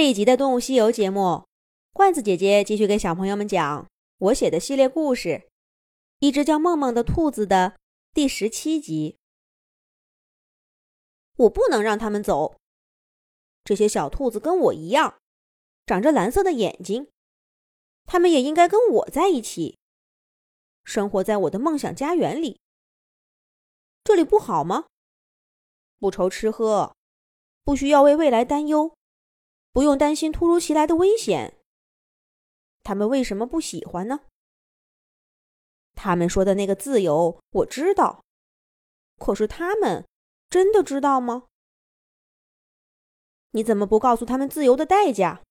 这一集的《动物西游》节目，罐子姐姐继续给小朋友们讲我写的系列故事《一只叫梦梦的兔子》的第十七集。我不能让他们走。这些小兔子跟我一样，长着蓝色的眼睛，它们也应该跟我在一起，生活在我的梦想家园里。这里不好吗？不愁吃喝，不需要为未来担忧。不用担心突如其来的危险，他们为什么不喜欢呢？他们说的那个自由，我知道，可是他们真的知道吗？你怎么不告诉他们自由的代价？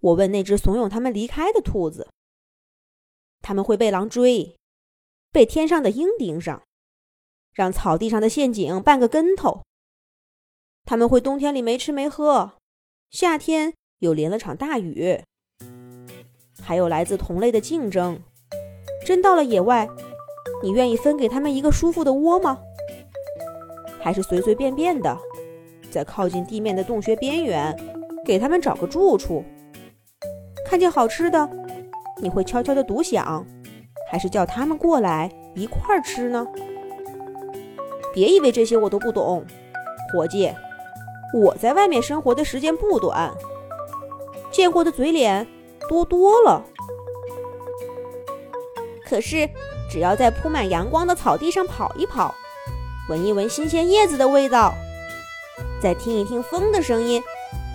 我问那只怂恿他们离开的兔子。他们会被狼追，被天上的鹰盯上，让草地上的陷阱绊个跟头。他们会冬天里没吃没喝，夏天又淋了场大雨，还有来自同类的竞争。真到了野外，你愿意分给他们一个舒服的窝吗？还是随随便便的，在靠近地面的洞穴边缘给他们找个住处？看见好吃的，你会悄悄的独享，还是叫他们过来一块儿吃呢？别以为这些我都不懂，伙计。我在外面生活的时间不短，见过的嘴脸多多了。可是，只要在铺满阳光的草地上跑一跑，闻一闻新鲜叶子的味道，再听一听风的声音，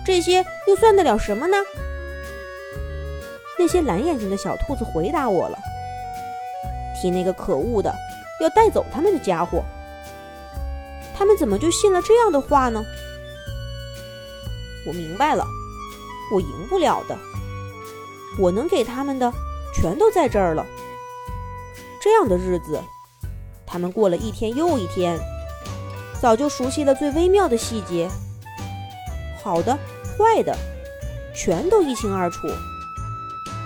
这些又算得了什么呢？那些蓝眼睛的小兔子回答我了：“替那个可恶的要带走他们的家伙，他们怎么就信了这样的话呢？”我明白了，我赢不了的。我能给他们的，全都在这儿了。这样的日子，他们过了一天又一天，早就熟悉了最微妙的细节，好的、坏的，全都一清二楚。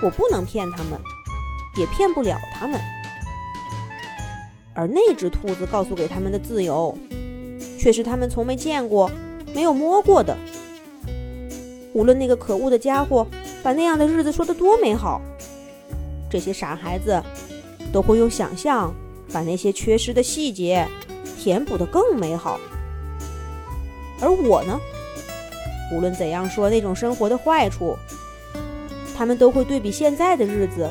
我不能骗他们，也骗不了他们。而那只兔子告诉给他们的自由，却是他们从没见过、没有摸过的。无论那个可恶的家伙把那样的日子说得多美好，这些傻孩子都会用想象把那些缺失的细节填补得更美好。而我呢，无论怎样说那种生活的坏处，他们都会对比现在的日子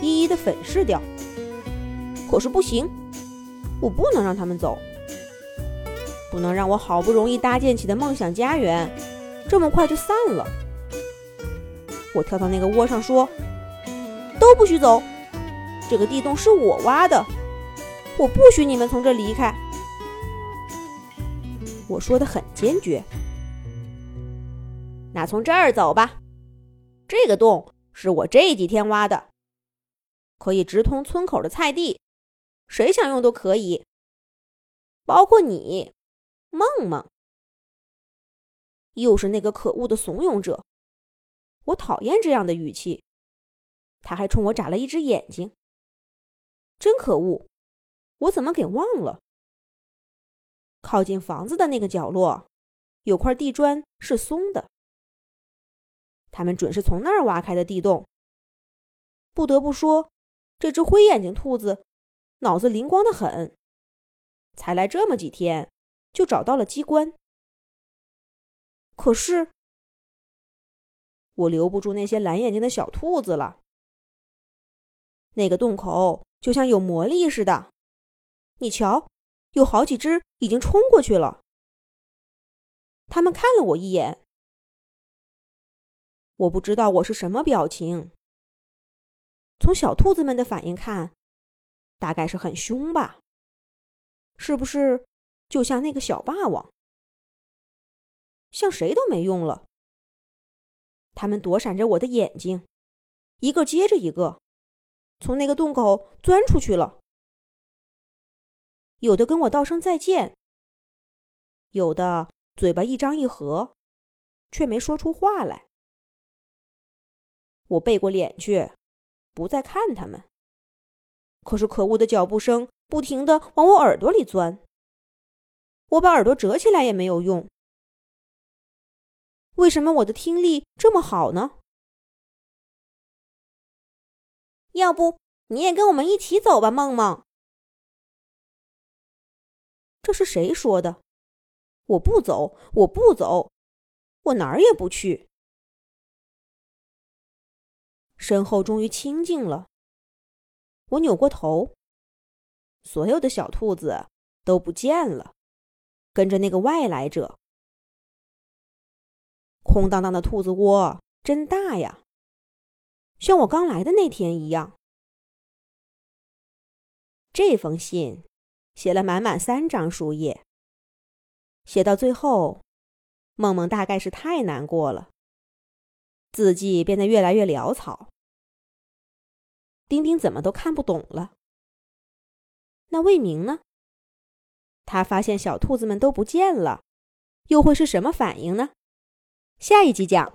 一一的粉饰掉。可是不行，我不能让他们走，不能让我好不容易搭建起的梦想家园。这么快就散了。我跳到那个窝上说：“都不许走，这个地洞是我挖的，我不许你们从这离开。”我说的很坚决。那从这儿走吧，这个洞是我这几天挖的，可以直通村口的菜地，谁想用都可以，包括你，梦梦。又是那个可恶的怂恿者，我讨厌这样的语气。他还冲我眨了一只眼睛，真可恶！我怎么给忘了？靠近房子的那个角落，有块地砖是松的。他们准是从那儿挖开的地洞。不得不说，这只灰眼睛兔子脑子灵光的很，才来这么几天，就找到了机关。可是，我留不住那些蓝眼睛的小兔子了。那个洞口就像有魔力似的，你瞧，有好几只已经冲过去了。他们看了我一眼，我不知道我是什么表情。从小兔子们的反应看，大概是很凶吧？是不是就像那个小霸王？像谁都没用了。他们躲闪着我的眼睛，一个接着一个，从那个洞口钻出去了。有的跟我道声再见，有的嘴巴一张一合，却没说出话来。我背过脸去，不再看他们。可是可恶的脚步声不停的往我耳朵里钻，我把耳朵折起来也没有用。为什么我的听力这么好呢？要不你也跟我们一起走吧，梦梦。这是谁说的？我不走，我不走，我哪儿也不去。身后终于清静了。我扭过头，所有的小兔子都不见了，跟着那个外来者。空荡荡的兔子窝真大呀，像我刚来的那天一样。这封信写了满满三张书页，写到最后，梦梦大概是太难过了，字迹变得越来越潦草。丁丁怎么都看不懂了。那魏明呢？他发现小兔子们都不见了，又会是什么反应呢？下一集讲。